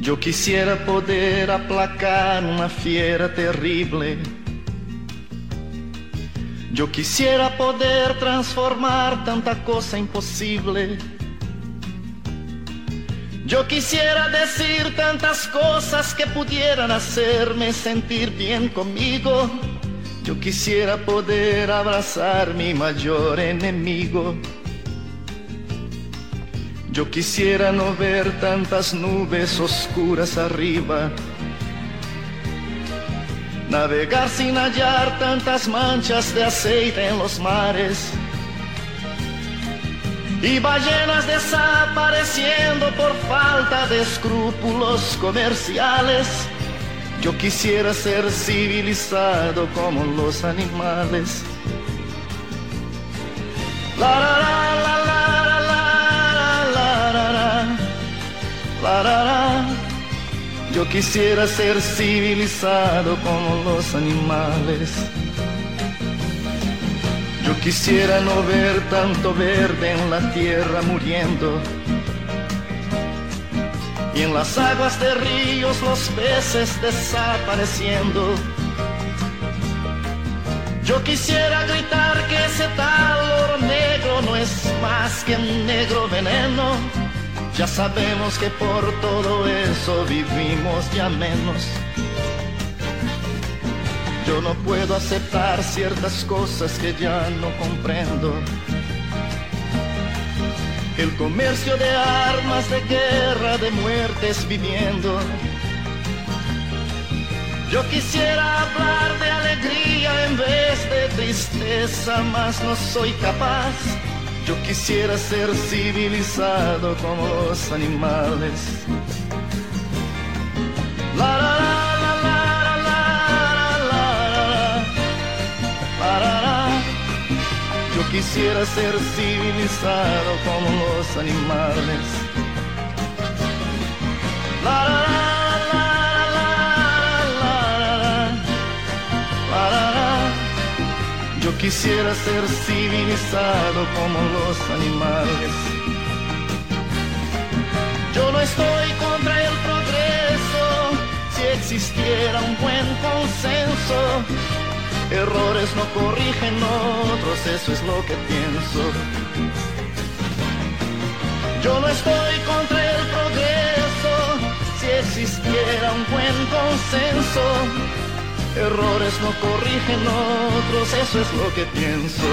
Yo quisiera poder aplacar una fiera terrible. Yo quisiera poder transformar tanta cosa imposible. Yo quisiera decir tantas cosas que pudieran hacerme sentir bien conmigo yo quisiera poder abrazar mi mayor enemigo. Yo quisiera no ver tantas nubes oscuras arriba. Navegar sin hallar tantas manchas de aceite en los mares. Y ballenas desapareciendo por falta de escrúpulos comerciales. Yo quisiera ser civilizado como los animales. La la la la la la la la la Yo quisiera ser civilizado como los animales. Yo quisiera no ver tanto verde en la tierra muriendo y en las aguas de ríos los peces desapareciendo. Yo quisiera gritar que ese tal oro negro no es más que un negro veneno. Ya sabemos que por todo eso vivimos ya menos. Yo no puedo aceptar ciertas cosas que ya no comprendo el comercio de armas, de guerra, de muertes viviendo. Yo quisiera hablar de alegría en vez de tristeza, mas no soy capaz. Yo quisiera ser civilizado como los animales. Quisiera ser civilizado como los animales. La, la, la, Yo quisiera ser civilizado como los animales. Yo no estoy contra el progreso si existiera un buen consenso Errores no corrigen otros, eso es lo que pienso. Yo no estoy contra el progreso, si existiera un buen consenso. Errores no corrigen otros, eso es lo que pienso.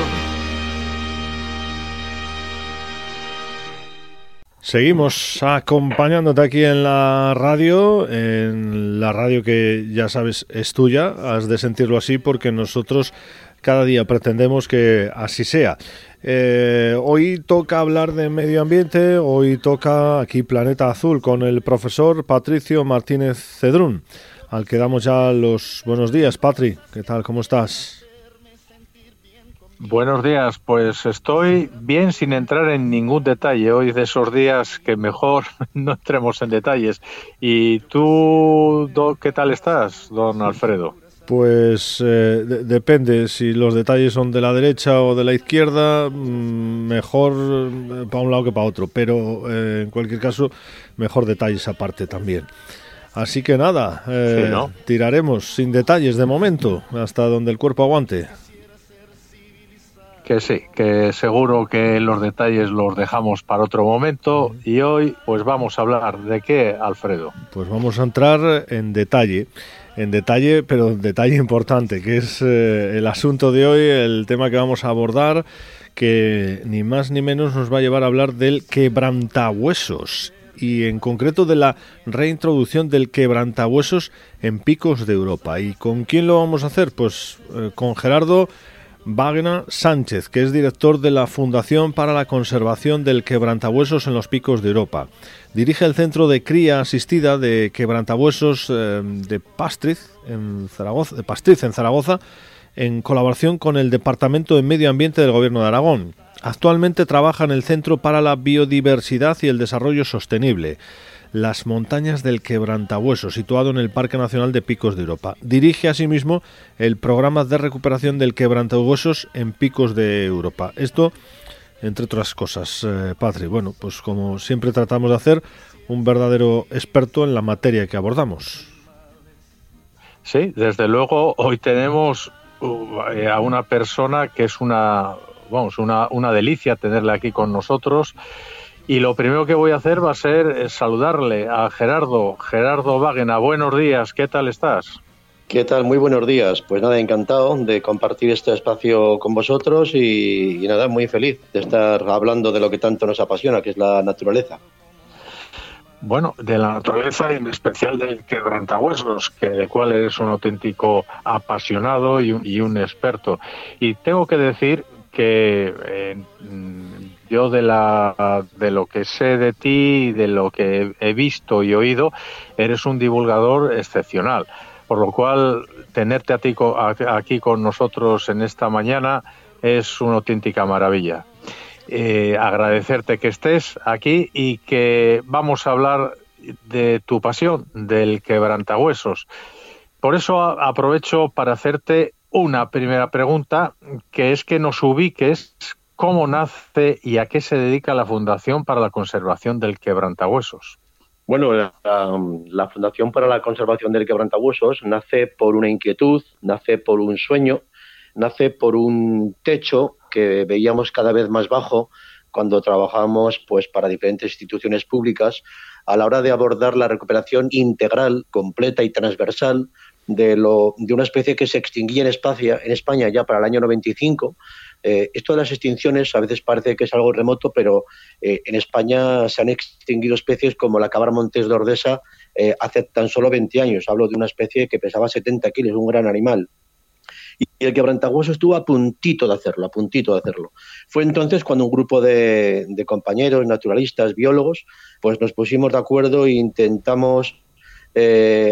Seguimos acompañándote aquí en la radio, en la radio que ya sabes es tuya, has de sentirlo así porque nosotros cada día pretendemos que así sea. Eh, hoy toca hablar de medio ambiente, hoy toca aquí Planeta Azul con el profesor Patricio Martínez Cedrún, al que damos ya los buenos días. Patri, ¿qué tal? ¿Cómo estás? Buenos días, pues estoy bien sin entrar en ningún detalle. Hoy de esos días que mejor no entremos en detalles. ¿Y tú, qué tal estás, don Alfredo? Pues eh, depende, si los detalles son de la derecha o de la izquierda, mm, mejor eh, para un lado que para otro, pero eh, en cualquier caso, mejor detalles aparte también. Así que nada, tiraremos sin detalles de momento, hasta donde el cuerpo aguante. Que sí, que seguro que los detalles los dejamos para otro momento y hoy pues vamos a hablar de qué, Alfredo. Pues vamos a entrar en detalle, en detalle, pero detalle importante, que es eh, el asunto de hoy, el tema que vamos a abordar, que ni más ni menos nos va a llevar a hablar del quebrantahuesos y en concreto de la reintroducción del quebrantahuesos en picos de Europa. ¿Y con quién lo vamos a hacer? Pues eh, con Gerardo Wagner Sánchez, que es director de la Fundación para la Conservación del Quebrantahuesos en los Picos de Europa. Dirige el Centro de Cría Asistida de Quebrantahuesos eh, de Pastriz de Pastriz en Zaragoza, en colaboración con el Departamento de Medio Ambiente del Gobierno de Aragón. Actualmente trabaja en el Centro para la Biodiversidad y el Desarrollo Sostenible. Las Montañas del Quebrantahueso, situado en el Parque Nacional de Picos de Europa. Dirige asimismo el programa de recuperación del quebrantahuesos en Picos de Europa. Esto, entre otras cosas, eh, Patri. Bueno, pues como siempre tratamos de hacer, un verdadero experto en la materia que abordamos. Sí, desde luego hoy tenemos uh, a una persona que es una, vamos, una, una delicia tenerla aquí con nosotros y lo primero que voy a hacer va a ser eh, saludarle a Gerardo, Gerardo Wagner. Buenos días, ¿qué tal estás? ¿Qué tal? Muy buenos días. Pues nada, encantado de compartir este espacio con vosotros y, nada, muy feliz de estar hablando de lo que tanto nos apasiona, que es la naturaleza. Bueno, de la naturaleza y en especial del quebrantahuesos, que de cual eres un auténtico apasionado y un, experto. Y tengo que decir que eh, yo de la de lo que sé de ti, de lo que he visto y oído, eres un divulgador excepcional. Por lo cual, tenerte a ti, aquí con nosotros en esta mañana es una auténtica maravilla. Eh, agradecerte que estés aquí y que vamos a hablar de tu pasión, del quebrantahuesos. Por eso aprovecho para hacerte una primera pregunta, que es que nos ubiques cómo nace y a qué se dedica la Fundación para la Conservación del Quebrantahuesos. Bueno, la, Fundación para la Conservación del Quebrantahuesos nace por una inquietud, nace por un sueño, nace por un techo que veíamos cada vez más bajo cuando trabajamos pues para diferentes instituciones públicas a la hora de abordar la recuperación integral, completa y transversal de, lo, de una especie que se extinguía en España, en España ya para el año 95 eh, esto de las extinciones a veces parece que es algo remoto, pero eh, en España se han extinguido especies como la cabra montés de Ordesa eh, hace tan solo 20 años. Hablo de una especie que pesaba 70 kilos, un gran animal. Y el quebrantahueso estuvo a puntito de hacerlo, a puntito de hacerlo. Fue entonces cuando un grupo de, compañeros, naturalistas, biólogos, pues nos pusimos de acuerdo e intentamos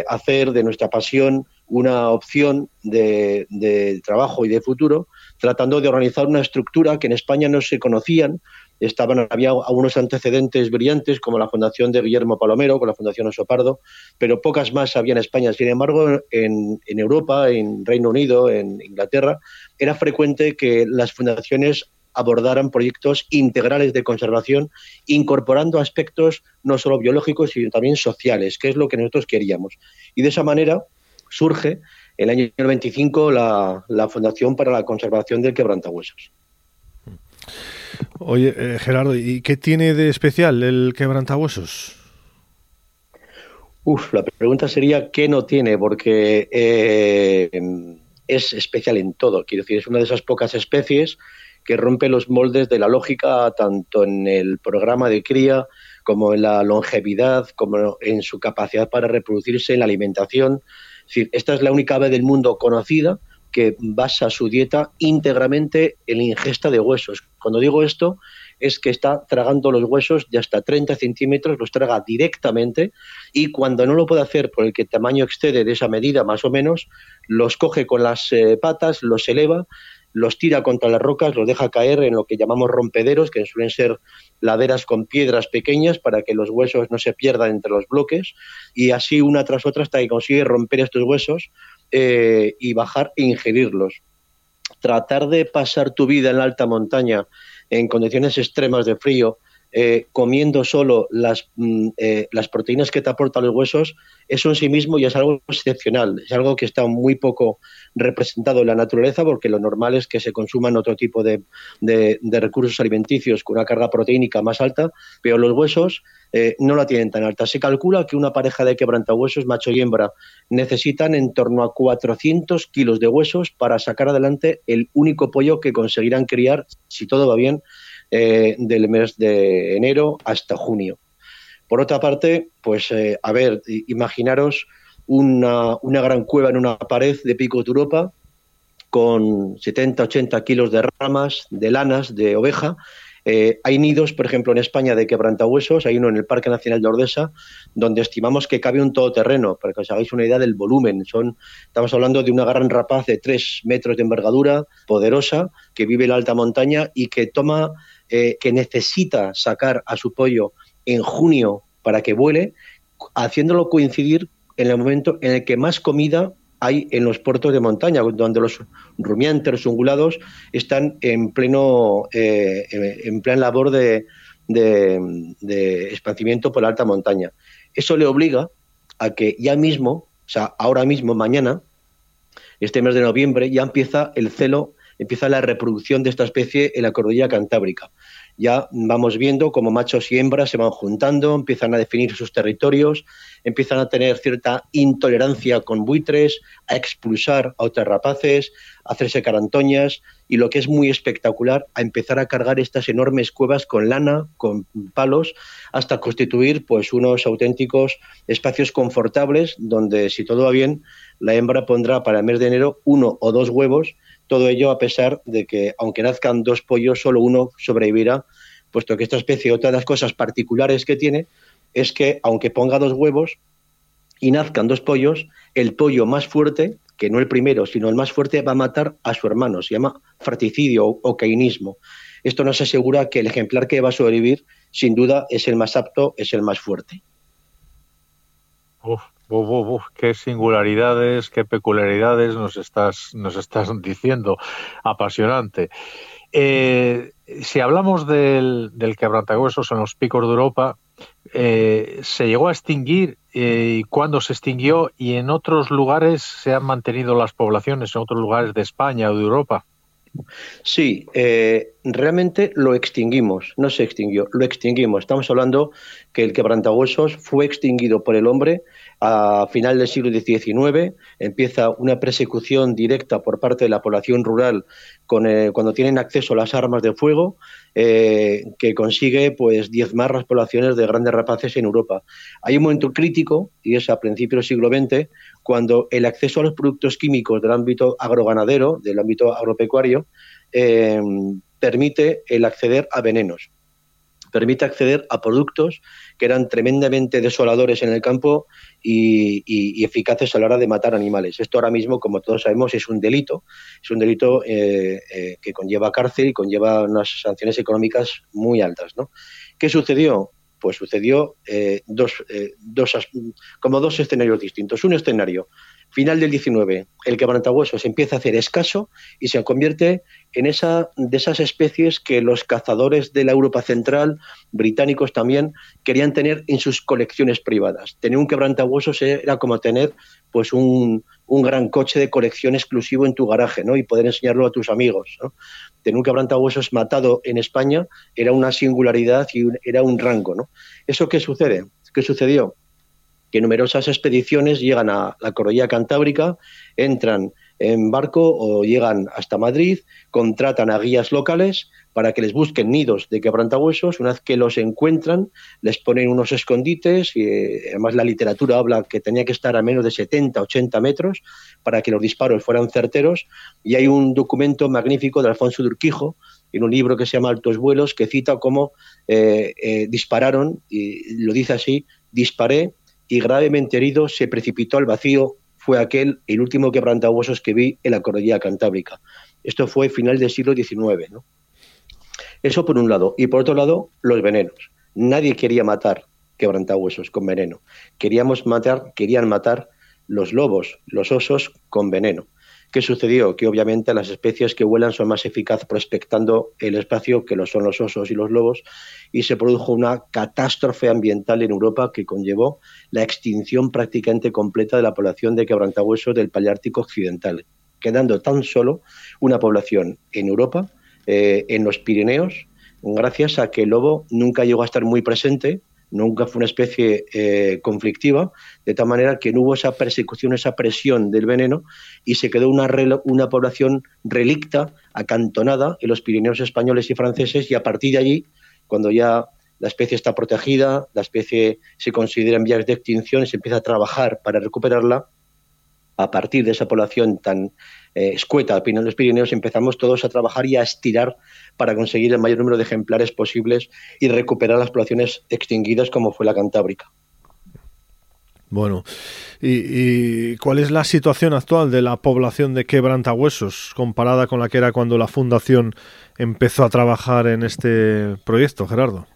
hacer de nuestra pasión una opción de, trabajo y de futuro, tratando de organizar una estructura que en España no se conocían. Estaban, había algunos antecedentes brillantes, como la Fundación de Guillermo Palomero, con la Fundación Osopardo, pero pocas más había en España. Sin embargo, en, en Europa, en Reino Unido, en Inglaterra, era frecuente que las fundaciones abordaran proyectos integrales de conservación, incorporando aspectos no solo biológicos, sino también sociales, que es lo que nosotros queríamos. Y de esa manera, surge el año 95 la, la Fundación para la Conservación del Quebrantahuesos. Oye, eh, Gerardo, ¿y qué tiene de especial el quebrantahuesos? Uf, la pregunta sería qué no tiene, porque eh, es especial en todo. Quiero decir, es una de esas pocas especies que rompe los moldes de la lógica tanto en el programa de cría como en la longevidad, como en su capacidad para reproducirse, en la alimentación esta es la única ave del mundo conocida que basa su dieta íntegramente en la ingesta de huesos. Cuando digo esto, es que está tragando los huesos de hasta 30 centímetros, los traga directamente y cuando no lo puede hacer por el que tamaño excede de esa medida más o menos, los coge con las eh, patas, los eleva los tira contra las rocas, los deja caer en lo que llamamos rompederos, que suelen ser laderas con piedras pequeñas para que los huesos no se pierdan entre los bloques, y así una tras otra hasta que consigue romper estos huesos eh, y bajar e ingerirlos. Tratar de pasar tu vida en la alta montaña en condiciones extremas de frío, eh, comiendo solo las, mm, eh, las proteínas que te aportan los huesos, eso en sí mismo ya es algo excepcional, es algo que está muy poco representado en la naturaleza porque lo normal es que se consuman otro tipo de, de, recursos alimenticios con una carga proteínica más alta, pero los huesos eh, no la tienen tan alta. Se calcula que una pareja de quebrantahuesos, macho y hembra, necesitan en torno a 400 kilos de huesos para sacar adelante el único pollo que conseguirán criar, si todo va bien, eh, del mes de enero hasta junio. Por otra parte, pues eh, a ver, imaginaros una, una, gran cueva en una pared de Pico de Europa con 70, 80 kilos de ramas, de lanas, de oveja. Eh, hay nidos, por ejemplo, en España de quebrantahuesos, hay uno en el Parque Nacional de Ordesa, donde estimamos que cabe un todoterreno, para que os hagáis una idea del volumen. Son, estamos hablando de una gran rapaz de 3 metros de envergadura, poderosa, que vive en la alta montaña y que toma, eh, que necesita sacar a su pollo en junio para que vuele, haciéndolo coincidir en el momento en el que más comida hay en los puertos de montaña, donde los rumiantes, los ungulados, están en pleno eh, en plan labor de, de, por la alta montaña. Eso le obliga a que ya mismo, o sea, ahora mismo, mañana, este mes de noviembre, ya empieza el celo, empieza la reproducción de esta especie en la cordillera cantábrica. Ya vamos viendo cómo machos y hembras se van juntando, empiezan a definir sus territorios, empiezan a tener cierta intolerancia con buitres, a expulsar a otras rapaces, a hacerse carantoñas y lo que es muy espectacular, a empezar a cargar estas enormes cuevas con lana, con palos, hasta constituir pues unos auténticos espacios confortables donde si todo va bien, la hembra pondrá para el mes de enero uno o dos huevos todo ello a pesar de que, aunque nazcan dos pollos, solo uno sobrevivirá, puesto que esta especie, otra de las cosas particulares que tiene, es que, aunque ponga dos huevos y nazcan dos pollos, el pollo más fuerte, que no el primero, sino el más fuerte, va a matar a su hermano. Se llama fratricidio o cainismo. Esto nos asegura que el ejemplar que va a sobrevivir, sin duda, es el más apto, es el más fuerte. Qué singularidades, qué peculiaridades nos estás, nos estás diciendo. Apasionante. Eh, si hablamos del, del quebrantahuesos en los picos de Europa, eh, ¿se llegó a extinguir eh, cuándo se extinguió? ¿Y en otros lugares se han mantenido las poblaciones, en otros lugares de España o de Europa? Sí, eh, realmente lo extinguimos, no se extinguió, lo extinguimos. Estamos hablando que el quebrantahuesos fue extinguido por el hombre a final del siglo XIX. Empieza una persecución directa por parte de la población rural con, eh, cuando tienen acceso a las armas de fuego, eh, que consigue pues diezmar las poblaciones de grandes rapaces en Europa. Hay un momento crítico, y es a principios del siglo XX, cuando el acceso a los productos químicos del ámbito agroganadero, del ámbito agropecuario, eh, permite el acceder a venenos, permite acceder a productos que eran tremendamente desoladores en el campo y, eficaces a la hora de matar animales. Esto ahora mismo, como todos sabemos, es un delito, es un delito eh, eh, que conlleva cárcel y conlleva unas sanciones económicas muy altas. ¿Qué sucedió? Pues sucedió eh, dos, eh, dos, como dos escenarios distintos. Un escenario, final del 19, el quebrantahuesos empieza a hacer escaso y se convierte en esa de esas especies que los cazadores de la Europa Central, británicos también, querían tener en sus colecciones privadas. Tener un quebrantahuesos era como tener pues un, un gran coche de colección exclusivo en tu garaje, ¿no? Y poder enseñarlo a tus amigos. Tener un quebrantahuesos matado en España era una singularidad y era un rango, ¿no? ¿Eso qué sucede? ¿Qué sucedió? Que numerosas expediciones llegan a la cordillera cantábrica, entran en barco o llegan hasta Madrid, contratan a guías locales para que les busquen nidos de quebrantahuesos. Una vez que los encuentran, les ponen unos escondites y eh, además la literatura habla que tenía que estar a menos de 70, 80 metros para que los disparos fueran certeros. Y hay un documento magnífico de Alfonso de Urquijo en un libro que se llama Altos Vuelos que cita cómo eh, eh, dispararon, y lo dice así, disparé y gravemente herido se precipitó al vacío fue aquel, el último quebrantahuesos que vi en la cordillera cantábrica. Esto fue final del siglo XIX. ¿no? Eso por un lado. Y por otro lado, los venenos. Nadie quería matar quebrantahuesos con veneno. Queríamos matar, querían matar los lobos, los osos con veneno. ¿Qué sucedió? Que obviamente las especies que vuelan son más eficaces prospectando el espacio que lo son los osos y los lobos y se produjo una catástrofe ambiental en Europa que conllevó la extinción prácticamente completa de la población de quebrantahuesos del Paleártico Occidental, quedando tan solo una población en Europa, eh, en los Pirineos, gracias a que el lobo nunca llegó a estar muy presente nunca fue una especie eh, conflictiva, de tal manera que no hubo esa persecución, esa presión del veneno y se quedó una, una población relicta, acantonada en los Pirineos españoles y franceses y a partir de allí, cuando ya la especie está protegida, la especie se considera en vías de extinción y se empieza a trabajar para recuperarla, a partir de esa población tan eh, escueta en los Pirineos, empezamos todos a trabajar y a estirar para conseguir el mayor número de ejemplares posibles y recuperar las poblaciones extinguidas como fue la Cantábrica. Bueno, ¿y, cuál es la situación actual de la población de quebrantahuesos comparada con la que era cuando la Fundación empezó a trabajar en este proyecto, Gerardo?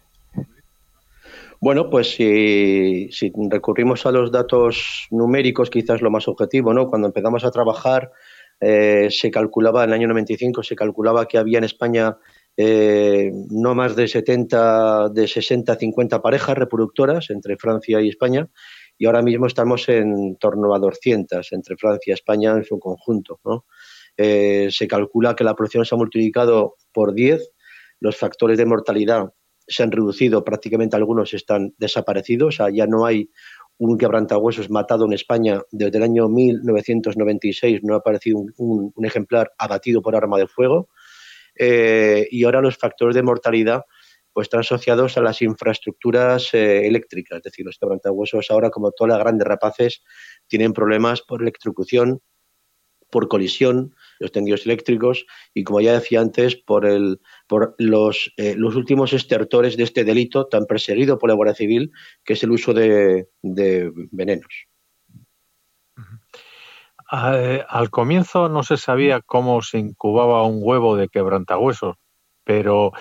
Bueno, pues si, recurrimos a los datos numéricos, quizás lo más objetivo, ¿no? Cuando empezamos a trabajar, eh, se calculaba, en el año 95, se calculaba que había en España eh, no más de 70, de 60, 50 parejas reproductoras entre Francia y España, y ahora mismo estamos en torno a 200 entre Francia y España en su conjunto. Eh, se calcula que la producción se ha multiplicado por 10, los factores de mortalidad se han reducido, prácticamente algunos están desaparecidos, o sea, ya no hay un quebrantahuesos matado en España desde el año 1996, no ha aparecido un, ejemplar abatido por arma de fuego, eh, y ahora los factores de mortalidad pues están asociados a las infraestructuras eh, eléctricas, es decir, los quebrantahuesos ahora, como todas las grandes rapaces, tienen problemas por electrocución, por colisión, los tendidos eléctricos y, como ya decía antes, por, el, por los, eh, los últimos estertores de este delito tan perseguido por la Guardia Civil, que es el uso de, venenos. Eh, al comienzo no se sabía cómo se incubaba un huevo de quebrantahuesos, pero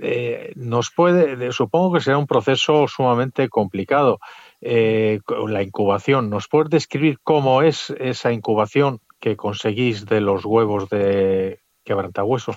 eh, nos puede, supongo que será un proceso sumamente complicado. la incubación, ¿nos puedes describir cómo es esa incubación que conseguís de los huevos de quebrantahueso.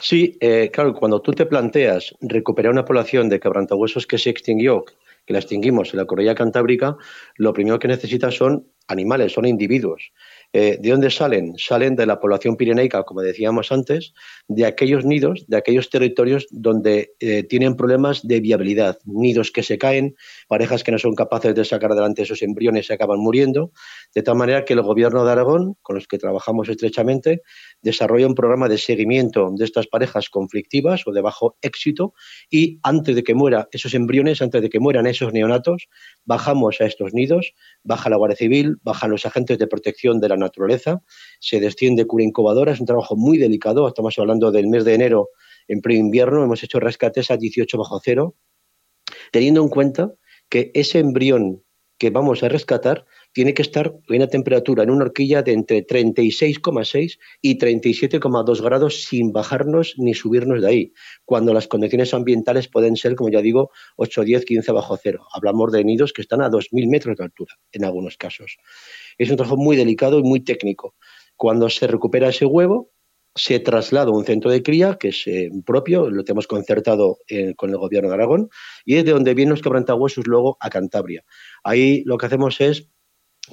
Sí, eh, claro, cuando tú te planteas recuperar una población de quebrantahuesos que se extinguió, que la extinguimos en la Correa Cantábrica, lo primero que necesitas son animales, son individuos. Eh, ¿De dónde salen? Salen de la población pirenaica, como decíamos antes, de aquellos nidos, de aquellos territorios donde eh, tienen problemas de viabilidad, nidos que se caen, parejas que no son capaces de sacar adelante esos embriones se acaban muriendo, de tal manera que el gobierno de Aragón, con los que trabajamos estrechamente, desarrolla un programa de seguimiento de estas parejas conflictivas o de bajo éxito y antes de que mueran esos embriones, antes de que mueran esos neonatos, bajamos a estos nidos, baja la Guardia Civil, bajan los agentes de protección de la naturaleza, se desciende cura incubadora, es un trabajo muy delicado, estamos hablando del mes de enero en pre-invierno, hemos hecho rescates a 18 bajo cero, teniendo en cuenta que ese embrión que vamos a rescatar tiene que estar en una temperatura en una horquilla de entre 36,6 y 37,2 grados sin bajarnos ni subirnos de ahí, cuando las condiciones ambientales pueden ser, como ya digo, 8, 10, 15 bajo cero. Hablamos de nidos que están a 2.000 metros de altura en algunos casos. Es un trabajo muy delicado y muy técnico. Cuando se recupera ese huevo, se traslada a un centro de cría que es eh, propio, lo tenemos concertado eh, con el gobierno de Aragón, y es de donde vienen los quebrantahuesos luego a Cantabria. Ahí lo que hacemos es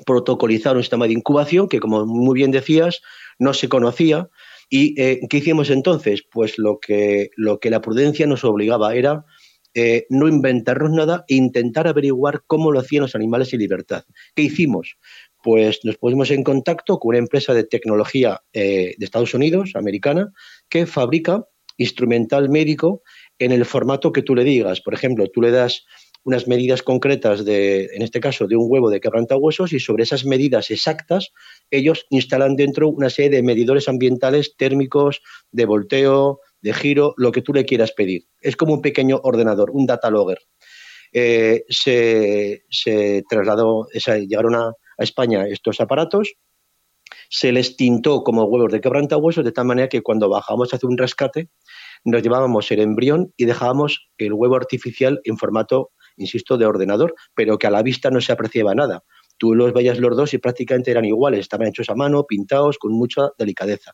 protocolizar un sistema de incubación que, como muy bien decías, no se conocía. ¿Y eh, qué hicimos entonces? Pues lo que, lo que la prudencia nos obligaba era eh, no inventarnos nada e intentar averiguar cómo lo hacían los animales en libertad. ¿Qué hicimos? Pues nos pusimos en contacto con una empresa de tecnología eh, de Estados Unidos, americana, que fabrica instrumental médico en el formato que tú le digas. Por ejemplo, tú le das unas medidas concretas de, en este caso, de un huevo de quebrantahuesos y sobre esas medidas exactas ellos instalan dentro una serie de medidores ambientales térmicos, de volteo, de giro, lo que tú le quieras pedir. Es como un pequeño ordenador, un data logger. Eh, se, trasladó, llegaron a, a España estos aparatos, se les tintó como huevos de quebrantahuesos de tal manera que cuando bajamos a hacer un rescate nos llevábamos el embrión y dejábamos el huevo artificial en formato insisto, de ordenador, pero que a la vista no se apreciaba nada. Tú los veías los dos y prácticamente eran iguales, estaban hechos a mano, pintados con mucha delicadeza.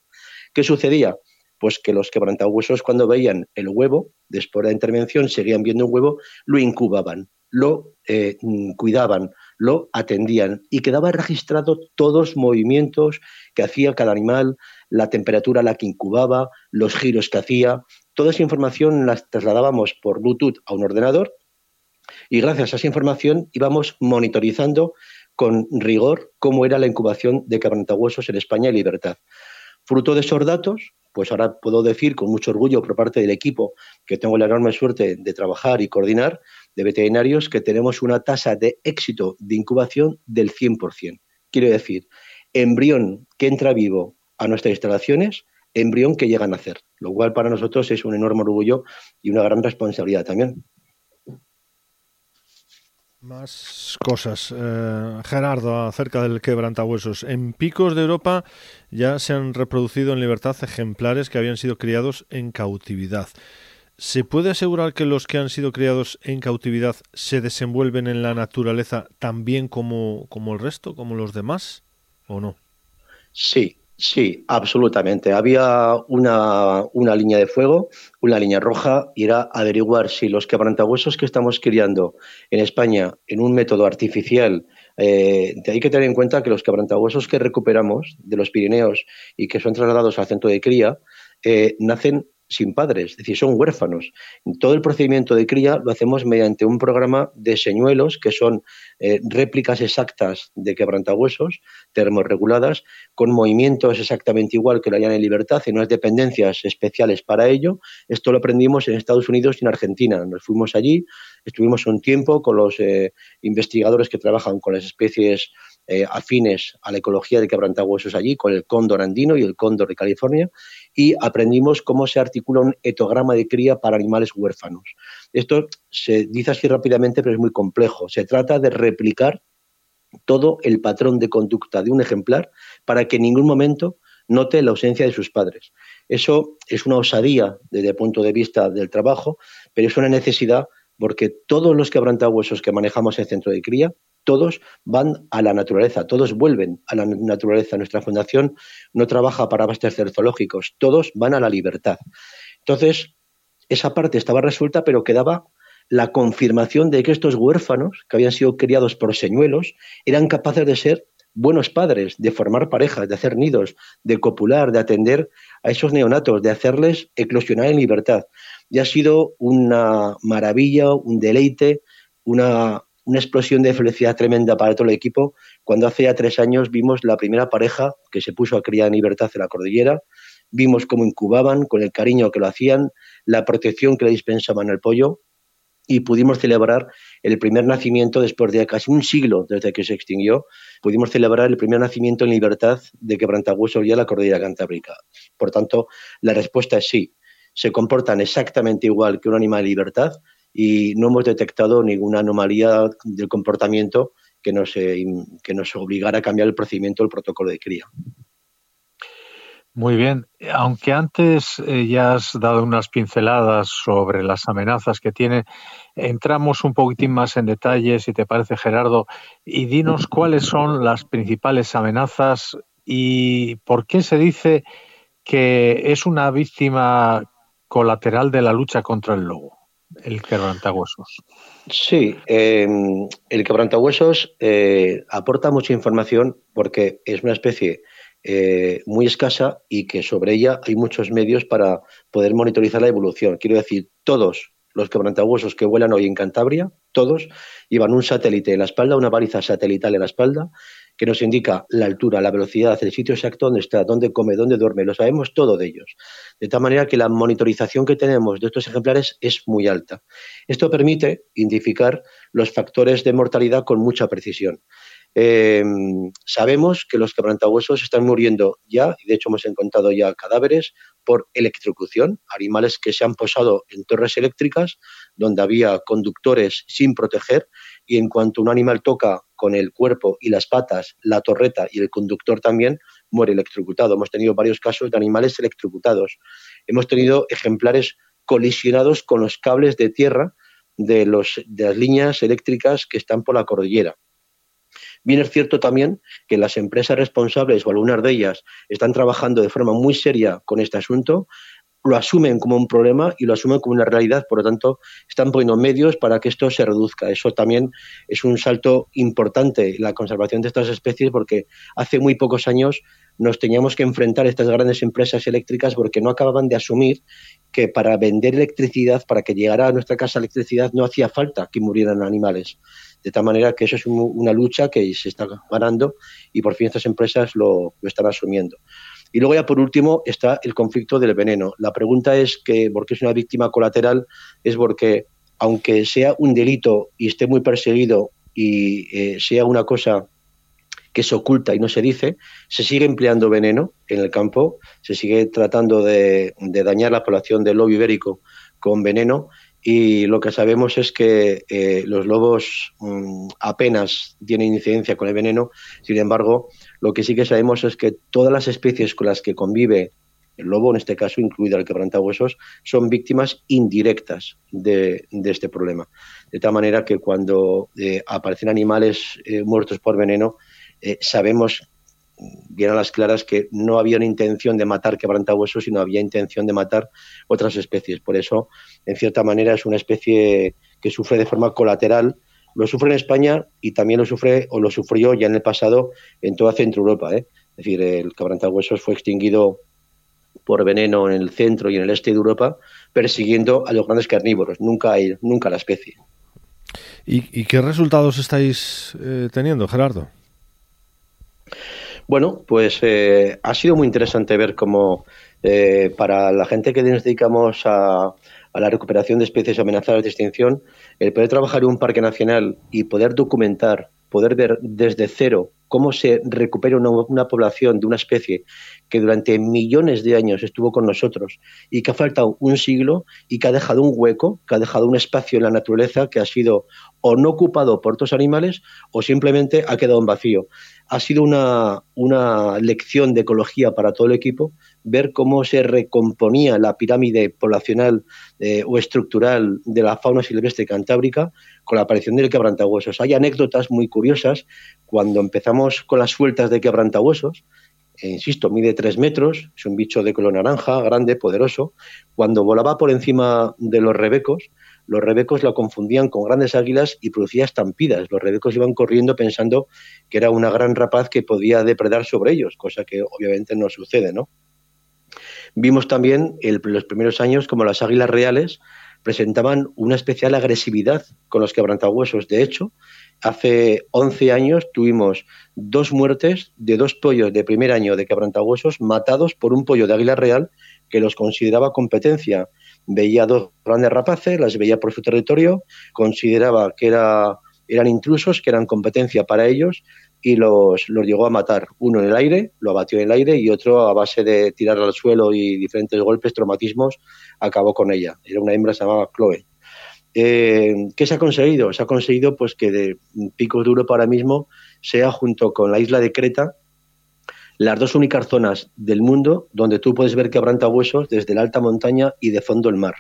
¿Qué sucedía? Pues que los quebrantahuesos cuando veían el huevo, después de la intervención, seguían viendo un huevo, lo incubaban, lo eh, cuidaban, lo atendían y quedaba registrado todos los movimientos que hacía cada animal, la temperatura a la que incubaba, los giros que hacía. Toda esa información la trasladábamos por Bluetooth a un ordenador y gracias a esa información íbamos monitorizando con rigor cómo era la incubación de quebrantahuesos en España y libertad. Fruto de esos datos, pues ahora puedo decir con mucho orgullo por parte del equipo que tengo la enorme suerte de trabajar y coordinar de veterinarios que tenemos una tasa de éxito de incubación del 100%. Quiero decir, embrión que entra vivo a nuestras instalaciones, embrión que llega a nacer, lo cual para nosotros es un enorme orgullo y una gran responsabilidad también. Más cosas. Eh, Gerardo, acerca del quebrantahuesos. En picos de Europa ya se han reproducido en libertad ejemplares que habían sido criados en cautividad. ¿Se puede asegurar que los que han sido criados en cautividad se desenvuelven en la naturaleza tan bien como, como el resto, como los demás, o no? Sí, Sí, absolutamente. Había una, una, línea de fuego, una línea roja, y era averiguar si los quebrantahuesos que estamos criando en España en un método artificial, eh, hay que tener en cuenta que los quebrantahuesos que recuperamos de los Pirineos y que son trasladados al centro de cría, eh, nacen sin padres, es decir, son huérfanos. Todo el procedimiento de cría lo hacemos mediante un programa de señuelos, que son eh, réplicas exactas de quebrantahuesos, termorreguladas, con movimientos exactamente igual que lo hayan en libertad, y unas dependencias especiales para ello. Esto lo aprendimos en Estados Unidos y en Argentina. Nos fuimos allí, estuvimos un tiempo con los eh, investigadores que trabajan con las especies eh, afines a la ecología de quebrantahuesos allí, con el cóndor andino y el cóndor de California, y aprendimos cómo se articula un etograma de cría para animales huérfanos. Esto se dice así rápidamente, pero es muy complejo. Se trata de replicar todo el patrón de conducta de un ejemplar para que en ningún momento note la ausencia de sus padres. Eso es una osadía desde el punto de vista del trabajo, pero es una necesidad porque todos los quebrantahuesos que manejamos en el centro de cría todos van a la naturaleza, todos vuelven a la naturaleza. Nuestra fundación no trabaja para abastecer zoológicos, todos van a la libertad. Entonces, esa parte estaba resuelta, pero quedaba la confirmación de que estos huérfanos, que habían sido criados por señuelos, eran capaces de ser buenos padres, de formar parejas, de hacer nidos, de copular, de atender a esos neonatos, de hacerles eclosionar en libertad. Y ha sido una maravilla, un deleite, una una explosión de felicidad tremenda para todo el equipo. Cuando hace ya tres años vimos la primera pareja que se puso a criar en libertad en la cordillera, vimos cómo incubaban, con el cariño que lo hacían, la protección que le dispensaban al pollo. Y pudimos celebrar el primer nacimiento después de casi un siglo desde que se extinguió, pudimos celebrar el primer nacimiento en libertad de quebrantahuesos ya la cordillera cantábrica. Por tanto, la respuesta es sí. Se comportan exactamente igual que un animal en libertad, y no hemos detectado ninguna anomalía del comportamiento que nos, eh, que nos obligara a cambiar el procedimiento del protocolo de cría. Muy bien, aunque antes eh, ya has dado unas pinceladas sobre las amenazas que tiene, entramos un poquitín más en detalle, si te parece, Gerardo, y dinos cuáles son las principales amenazas y por qué se dice que es una víctima colateral de la lucha contra el lobo el quebrantahuesos. Sí, em, el quebrantahuesos eh, aporta mucha información porque es una especie eh, muy escasa y que sobre ella hay muchos medios para poder monitorizar la evolución. Quiero decir, todos los quebrantahuesos que vuelan hoy en Cantabria, todos llevan un satélite en la espalda, una baliza satelital en la espalda, que nos indica la altura, la velocidad, el sitio exacto donde está, dónde come, dónde duerme, lo sabemos todo de ellos. De tal manera que la monitorización que tenemos de estos ejemplares es muy alta. Esto permite identificar los factores de mortalidad con mucha precisión. Eh, sabemos que los quebrantahuesos están muriendo ya, y de hecho hemos encontrado ya cadáveres por electrocución, animales que se han posado en torres eléctricas donde había conductores sin proteger y en cuanto un animal toca con el cuerpo y las patas la torreta y el conductor también, muere electrocutado. Hemos tenido varios casos de animales electrocutados. Hemos tenido ejemplares colisionados con los cables de tierra de, los, de las líneas eléctricas que están por la cordillera. Bien es cierto también que las empresas responsables, o algunas de ellas, están trabajando de forma muy seria con este asunto, lo asumen como un problema y lo asumen como una realidad, por lo tanto, están poniendo medios para que esto se reduzca. Eso también es un salto importante la conservación de estas especies porque hace muy pocos años nos teníamos que enfrentar a estas grandes empresas eléctricas porque no acababan de asumir que para vender electricidad, para que llegara a nuestra casa electricidad, no hacía falta que murieran animales. De tal manera que eso es una lucha que se está ganando y por fin estas empresas lo, están asumiendo. Y luego ya por último está el conflicto del veneno. La pregunta es que, ¿por qué es una víctima colateral? Es porque aunque sea un delito y esté muy perseguido y eh, sea una cosa que se oculta y no se dice, se sigue empleando veneno en el campo, se sigue tratando de, dañar la población del lobo ibérico con veneno y lo que sabemos es que eh, los lobos mm, apenas tienen incidencia con el veneno, sin embargo, lo que sí que sabemos es que todas las especies con las que convive el lobo, en este caso incluido el quebrantahuesos, son víctimas indirectas de, este problema. De tal manera que cuando eh, aparecen animales eh, muertos por veneno, eh, sabemos bien a las claras que no había una intención de matar quebrantahuesos, sino había intención de matar otras especies. Por eso, en cierta manera, es una especie que sufre de forma colateral. Lo sufre en España y también lo sufre o lo sufrió ya en el pasado en toda Centro Europa. Es decir, el quebrantahuesos fue extinguido por veneno en el centro y en el este de Europa, persiguiendo a los grandes carnívoros, nunca, nunca la especie. ¿Y, qué resultados estáis eh, teniendo, Gerardo? Bueno, pues eh, ha sido muy interesante ver cómo eh, para la gente que nos dedicamos a, a la recuperación de especies amenazadas de extinción, el poder trabajar en un parque nacional y poder documentar, poder ver desde cero cómo se recupera una, población de una especie que durante millones de años estuvo con nosotros y que ha faltado un siglo y que ha dejado un hueco, que ha dejado un espacio en la naturaleza que ha sido o no ocupado por otros animales o simplemente ha quedado en vacío. Ha sido una, una lección de ecología para todo el equipo ver cómo se recomponía la pirámide poblacional eh, o estructural de la fauna silvestre cantábrica con la aparición del quebrantahuesos. Hay anécdotas muy curiosas cuando empezamos con las sueltas de quebrantahuesos. Eh, insisto, mide tres metros, es un bicho de color naranja, grande, poderoso. Cuando volaba por encima de los rebecos, los rebecos lo confundían con grandes águilas y producía estampidas. Los rebecos iban corriendo pensando que era una gran rapaz que podía depredar sobre ellos, cosa que obviamente no sucede, ¿no? Vimos también en los primeros años como las águilas reales presentaban una especial agresividad con los quebrantahuesos. De hecho, hace 11 años tuvimos dos muertes de dos pollos de primer año de quebrantahuesos matados por un pollo de águila real que los consideraba competencia. Veía dos grandes rapaces, las veía por su territorio, consideraba que era, eran intrusos, que eran competencia para ellos y los, los llegó a matar. Uno en el aire, lo abatió en el aire, y otro a base de tirar al suelo y diferentes golpes, traumatismos, acabó con ella. Era una hembra, se llamaba Chloe. Eh, ¿Qué se ha conseguido? Se ha conseguido pues que de Pico Duro para ahora mismo sea junto con la isla de Creta las dos únicas zonas del mundo donde tú puedes ver quebrantahuesos desde la alta montaña y de fondo el mar.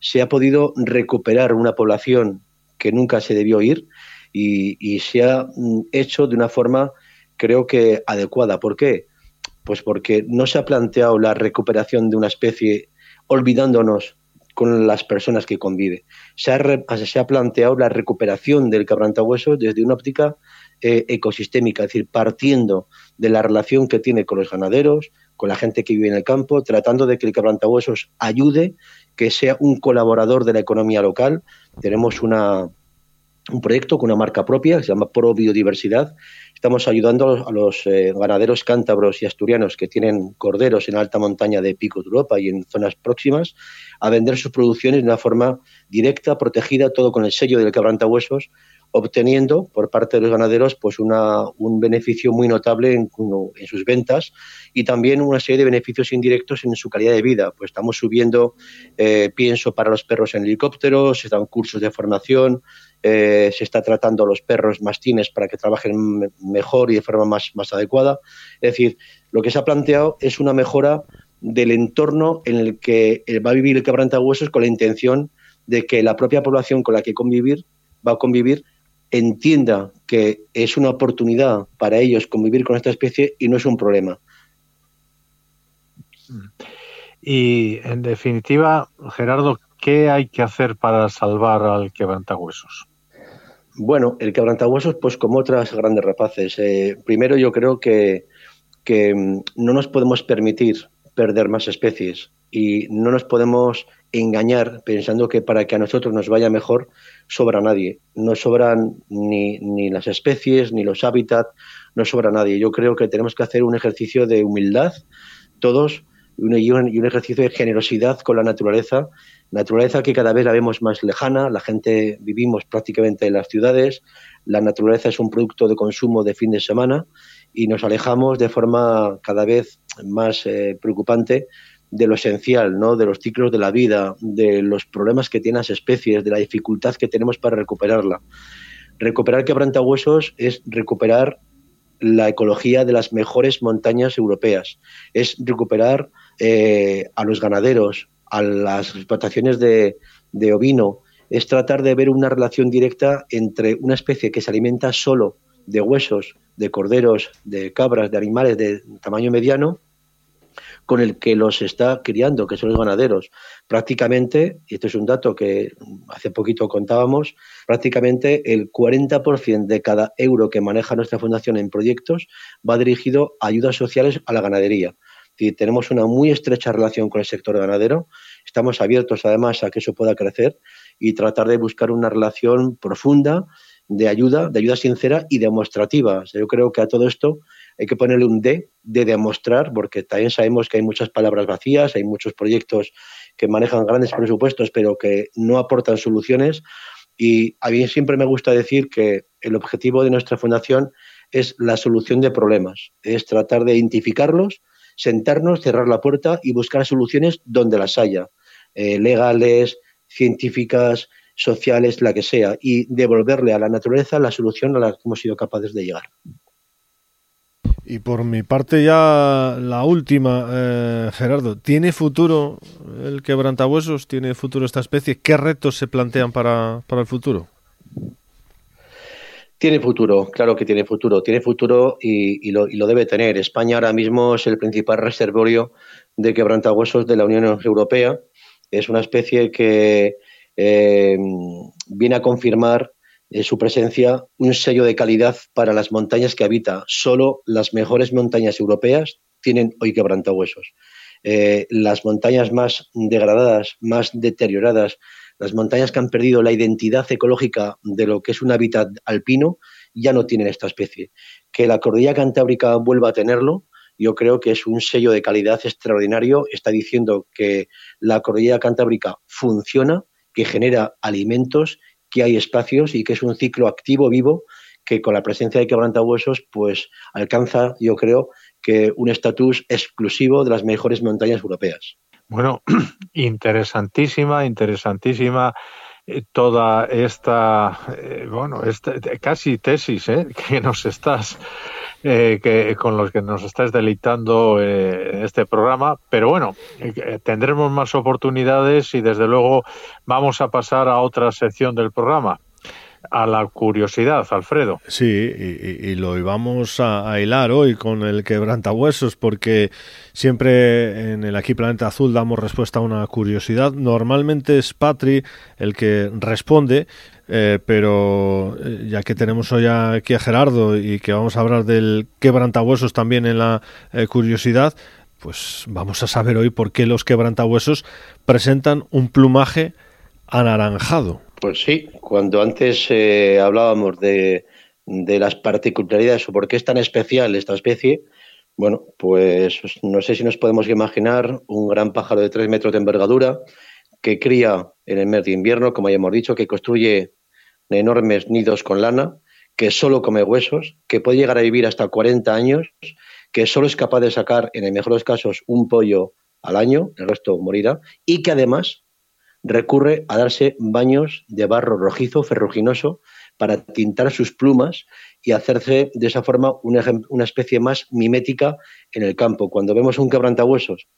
Se ha podido recuperar una población que nunca se debió ir y, se ha mm, hecho de una forma creo que adecuada. ¿Por qué? Pues porque no se ha planteado la recuperación de una especie olvidándonos con las personas que convive. Se ha, ha planteado la recuperación del quebrantahuesos desde una óptica eh, ecosistémica, es decir, partiendo de la relación que tiene con los ganaderos, con la gente que vive en el campo, tratando de que el quebrantahuesos ayude, que sea un colaborador de la economía local. Tenemos una, un proyecto con una marca propia que se llama Pro Biodiversidad. Estamos ayudando a los, eh, ganaderos cántabros y asturianos que tienen corderos en alta montaña de Pico de Europa y en zonas próximas a vender sus producciones de una forma directa, protegida, todo con el sello del quebrantahuesos, obteniendo por parte de los ganaderos pues una, un beneficio muy notable en, sus ventas y también una serie de beneficios indirectos en su calidad de vida. Pues estamos subiendo eh, pienso para los perros en helicópteros, se dan cursos de formación, eh, se está tratando a los perros mastines para que trabajen mejor y de forma más, más adecuada. Es decir, lo que se ha planteado es una mejora del entorno en el que va a vivir el quebrantahuesos con la intención de que la propia población con la que convivir va a convivir entienda que es una oportunidad para ellos convivir con esta especie y no es un problema. Y en definitiva, Gerardo, ¿qué hay que hacer para salvar al quebrantahuesos? Bueno, el quebrantahuesos, pues como otras grandes rapaces. Eh, primero yo creo que, mm, no nos podemos permitir perder más especies y no nos podemos engañar pensando que para que a nosotros nos vaya mejor sobra nadie. No sobran ni, ni las especies, ni los hábitats, no sobra nadie. Yo creo que tenemos que hacer un ejercicio de humildad todos y un, ejercicio de generosidad con la naturaleza, naturaleza que cada vez la vemos más lejana, la gente vivimos prácticamente en las ciudades, la naturaleza es un producto de consumo de fin de semana y nos alejamos de forma cada vez más eh, preocupante de lo esencial, ¿no? de los ciclos de la vida, de los problemas que tienen las especies, de la dificultad que tenemos para recuperarla. Recuperar quebrantahuesos es recuperar la ecología de las mejores montañas europeas, es recuperar eh, a los ganaderos, a las explotaciones de, de ovino, es tratar de ver una relación directa entre una especie que se alimenta solo de huesos, de corderos, de cabras, de animales de tamaño mediano, con el que los está criando, que son los ganaderos. Prácticamente, y esto es un dato que hace poquito contábamos, prácticamente el 40% de cada euro que maneja nuestra fundación en proyectos va dirigido a ayudas sociales a la ganadería. Y tenemos una muy estrecha relación con el sector ganadero. Estamos abiertos además a que eso pueda crecer y tratar de buscar una relación profunda de ayuda, de ayuda sincera y demostrativa. yo creo que a todo esto hay que ponerle un D de demostrar, porque también sabemos que hay muchas palabras vacías, hay muchos proyectos que manejan grandes presupuestos, pero que no aportan soluciones. Y a mí siempre me gusta decir que el objetivo de nuestra fundación es la solución de problemas, es tratar de identificarlos, sentarnos, cerrar la puerta y buscar soluciones donde las haya, eh, legales, científicas, sociales, la que sea, y devolverle a la naturaleza la solución a la que hemos sido capaces de llegar. Y por mi parte ya la última, eh, Gerardo, ¿tiene futuro el quebrantahuesos? ¿Tiene futuro esta especie? ¿Qué retos se plantean para, el futuro? Tiene futuro, claro que tiene futuro. Tiene futuro y, lo, debe tener. España ahora mismo es el principal reservorio de quebrantahuesos de la Unión Europea. Es una especie que eh, viene a confirmar eh, su presencia un sello de calidad para las montañas que habita. Solo las mejores montañas europeas tienen hoy quebrantahuesos. Eh, las montañas más degradadas, más deterioradas, las montañas que han perdido la identidad ecológica de lo que es un hábitat alpino, ya no tienen esta especie. Que la cordillera cantábrica vuelva a tenerlo, yo creo que es un sello de calidad extraordinario. Está diciendo que la cordillera cantábrica funciona, que genera alimentos que hay espacios y que es un ciclo activo, vivo, que con la presencia de quebrantahuesos, pues alcanza, yo creo, que un estatus exclusivo de las mejores montañas europeas. Bueno, interesantísima, interesantísima eh, toda esta, eh, bueno, esta, casi tesis ¿eh? que nos estás, que, con los que nos estás deleitando en este programa, pero bueno, tendremos más oportunidades y desde luego vamos a pasar a otra sección del programa a la curiosidad, Alfredo. Sí, y, lo íbamos a, hilar hoy con el quebrantahuesos, porque siempre en el Aquí Planeta Azul damos respuesta a una curiosidad. Normalmente es Patri el que responde, eh, pero eh, ya que tenemos hoy aquí a Gerardo y que vamos a hablar del quebrantahuesos también en la eh, curiosidad, pues vamos a saber hoy por qué los quebrantahuesos presentan un plumaje anaranjado. Pues sí, cuando antes eh, hablábamos de, de, las particularidades o por qué es tan especial esta especie, bueno, pues no sé si nos podemos imaginar un gran pájaro de tres metros de envergadura que cría en el mes de invierno, como ya hemos dicho, que construye enormes nidos con lana, que solo come huesos, que puede llegar a vivir hasta 40 años, que solo es capaz de sacar, en el mejor de los casos, un pollo al año, el resto morirá, y que además recurre a darse baños de barro rojizo, ferruginoso, para tintar sus plumas y hacerse de esa forma una, especie más mimética en el campo. Cuando vemos un quebrantahuesos,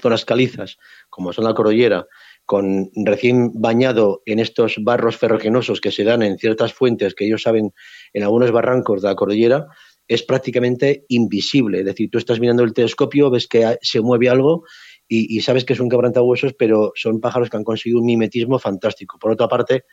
zonas calizas, como son la corollera, con recién bañado en estos barros ferruginosos que se dan en ciertas fuentes que ellos saben en algunos barrancos de la cordillera, es prácticamente invisible. Es decir, tú estás mirando el telescopio, ves que se mueve algo y, sabes que es un quebrantahuesos, pero son pájaros que han conseguido un mimetismo fantástico. Por otra parte,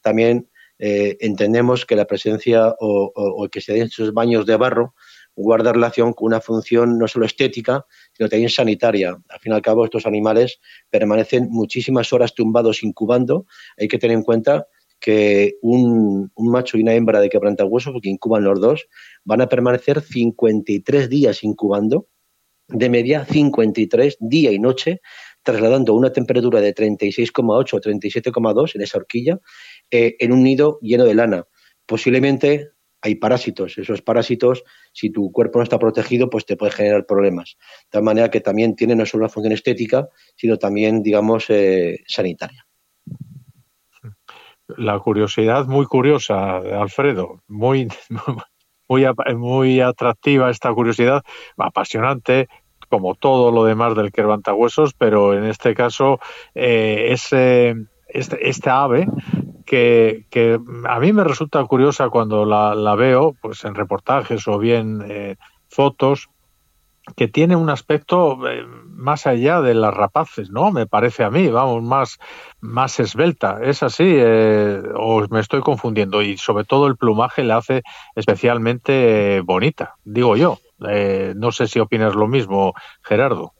también eh, entendemos que la presencia o, que se den esos baños de barro guarda relación con una función no solo estética, sino también sanitaria. Al fin y al cabo, estos animales permanecen muchísimas horas tumbados incubando. Hay que tener en cuenta que un, macho y una hembra de quebrantahuesos, porque incuban los dos, van a permanecer 53 días incubando de media 53 día y noche, trasladando una temperatura de 36,8 o 37,2 en esa horquilla, eh, en un nido lleno de lana. Posiblemente hay parásitos. Esos parásitos, si tu cuerpo no está protegido, pues te puede generar problemas. De tal manera que también tiene no solo una función estética, sino también, digamos, eh, sanitaria. La curiosidad muy curiosa, Alfredo, muy, muy, muy atractiva esta curiosidad, apasionante, como todo lo demás del querbantahuesos, pero en este caso eh, ese, este, esta ave que, a mí me resulta curiosa cuando la, veo pues en reportajes o bien eh, fotos que tiene un aspecto eh, más allá de las rapaces, ¿no? Me parece a mí, vamos, más, más esbelta. ¿Es así? Eh, ¿O me estoy confundiendo? Y sobre todo el plumaje la hace especialmente bonita, digo yo. No sé si opinas lo mismo, Gerardo.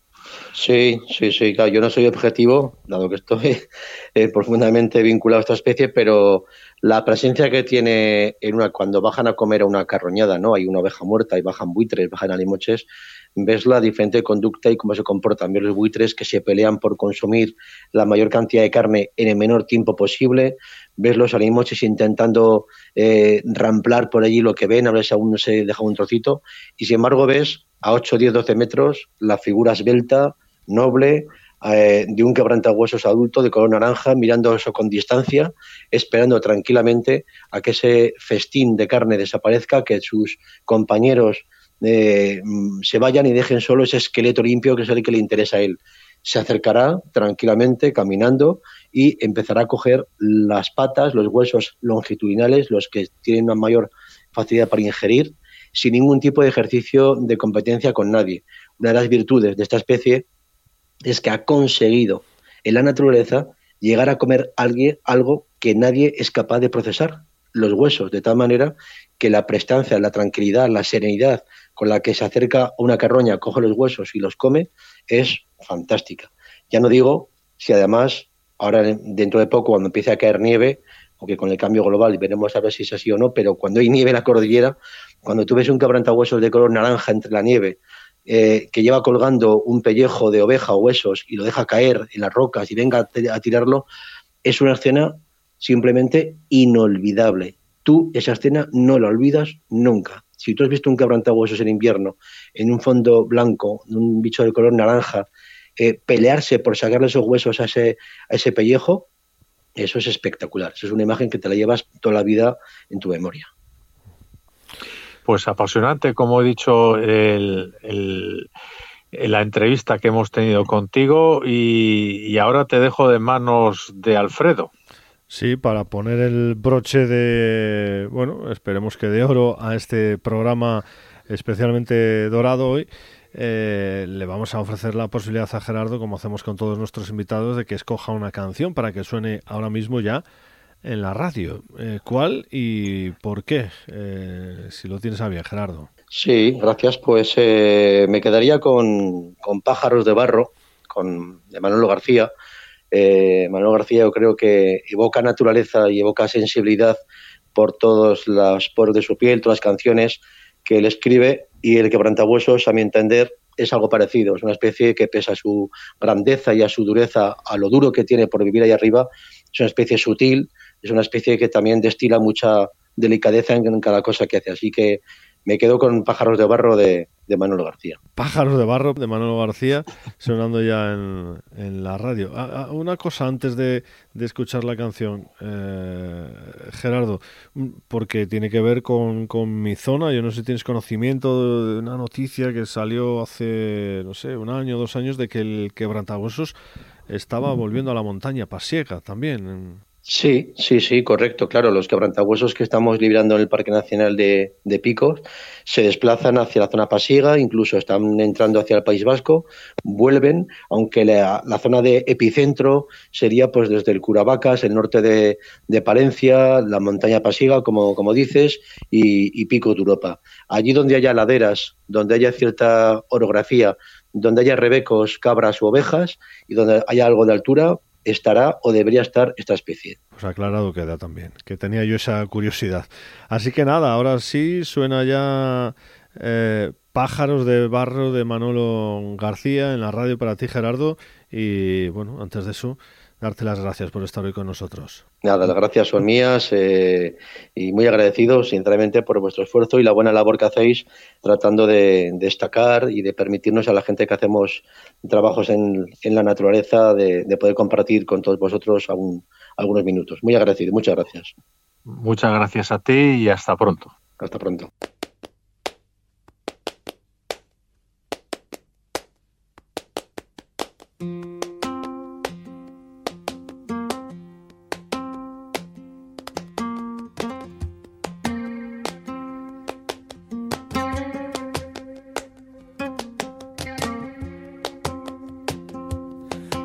Sí, sí, sí, claro, yo no soy objetivo, dado que estoy eh, profundamente vinculado a esta especie, pero la presencia que tiene en una, cuando bajan a comer a una carroñada, ¿no? Hay una oveja muerta y bajan buitres, bajan alimoches, ves la diferente conducta y cómo se comportan. Ves los buitres que se pelean por consumir la mayor cantidad de carne en el menor tiempo posible, ves los alimoches intentando eh, ramplar por allí lo que ven, a si aún no se deja un trocito, y sin embargo ves a 8, 10, 12 metros la figura esbelta, noble, eh, de un quebrantahuesos adulto de color naranja, mirando eso con distancia, esperando tranquilamente a que ese festín de carne desaparezca, que sus compañeros eh, mm, se vayan y dejen solo ese esqueleto limpio que es el que le interesa a él. Se acercará tranquilamente, caminando, y empezará a coger las patas, los huesos longitudinales, los que tienen una mayor facilidad para ingerir, sin ningún tipo de ejercicio de competencia con nadie. Una de las virtudes de esta especie es que ha conseguido en la naturaleza llegar a comer alguien, algo que nadie es capaz de procesar, los huesos, de tal manera que la prestancia, la tranquilidad, la serenidad con la que se acerca una carroña, coge los huesos y los come, es fantástica. Ya no digo si además, ahora dentro de poco, cuando empiece a caer nieve, aunque con el cambio global veremos a ver si es así o no, pero cuando hay nieve en la cordillera, cuando tú ves un quebrantahuesos de color naranja entre la nieve, eh, que lleva colgando un pellejo de oveja o huesos y lo deja caer en las rocas y venga a, tirarlo, es una escena simplemente inolvidable. Tú esa escena no la olvidas nunca. Si tú has visto un quebrantahuesos en invierno en un fondo blanco, un bicho de color naranja, eh, pelearse por sacarle esos huesos a ese, a ese pellejo, eso es espectacular. Eso es una imagen que te la llevas toda la vida en tu memoria. Pues apasionante, como he dicho, el, la entrevista que hemos tenido contigo y, ahora te dejo de manos de Alfredo. Sí, para poner el broche de, bueno, esperemos que de oro a este programa especialmente dorado hoy, eh, le vamos a ofrecer la posibilidad a Gerardo, como hacemos con todos nuestros invitados, de que escoja una canción para que suene ahora mismo ya en la radio. Eh, ¿Cuál y por qué? Eh, si lo tienes a bien, Gerardo. Sí, gracias. Pues eh, me quedaría con, Pájaros de Barro, con, de Manolo García. Manolo García yo creo que evoca naturaleza y evoca sensibilidad por todos los poros de su piel, todas las canciones que él escribe y el quebrantahuesos, a mi entender, es algo parecido. Es una especie que pesa a su grandeza y a su dureza, a lo duro que tiene por vivir ahí arriba, es una especie sutil, es una especie que también destila mucha delicadeza en cada cosa que hace. Así que me quedo con Pájaros de Barro de, Manolo García. Pájaros de Barro de Manolo García, sonando ya en, la radio. Ah, ah, una cosa antes de, escuchar la canción, eh, Gerardo, porque tiene que ver con, mi zona. Yo no sé si tienes conocimiento de una noticia que salió hace, no sé, un año, dos años, de que el quebrantahuesos estaba volviendo a la montaña pasiega también. Sí, sí, sí, correcto. Claro, los quebrantahuesos que estamos liberando en el Parque Nacional de, Picos se desplazan hacia la zona pasiega, incluso están entrando hacia el País Vasco, vuelven, aunque la, zona de epicentro sería pues desde el Curavacas, el norte de, Palencia, la montaña pasiega, como, dices, y, y Pico de Europa. Allí donde haya laderas, donde haya cierta orografía, donde haya rebecos, cabras u ovejas y donde haya algo de altura, estará o debería estar esta especie. Pues aclarado queda también, que tenía yo esa curiosidad. Así que nada, ahora sí suena ya eh, Pájaros de Barro de Manolo García en la radio para ti, Gerardo. Y bueno, antes de eso, darte las gracias por estar hoy con nosotros. Nada, las gracias son mías eh, y muy agradecido, sinceramente, por vuestro esfuerzo y la buena labor que hacéis tratando de, destacar y de permitirnos a la gente que hacemos trabajos en, la naturaleza de, poder compartir con todos vosotros algunos minutos. Muy agradecido, muchas gracias. Muchas gracias a ti y hasta pronto. Hasta pronto.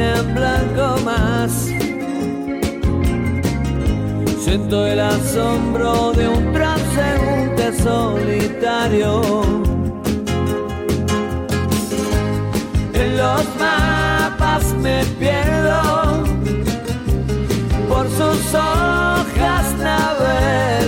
en blanco más. Siento el asombro de un transeúnte solitario. En los mapas me pierdo por sus hojas navego.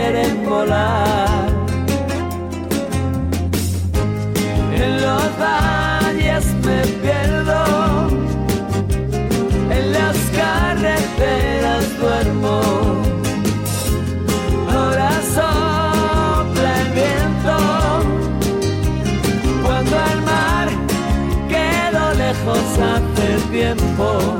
quieren volar. En los valles me pierdo, en las carreteras duermo. Ahora sopla el viento cuando el mar quedó lejos hace tiempo.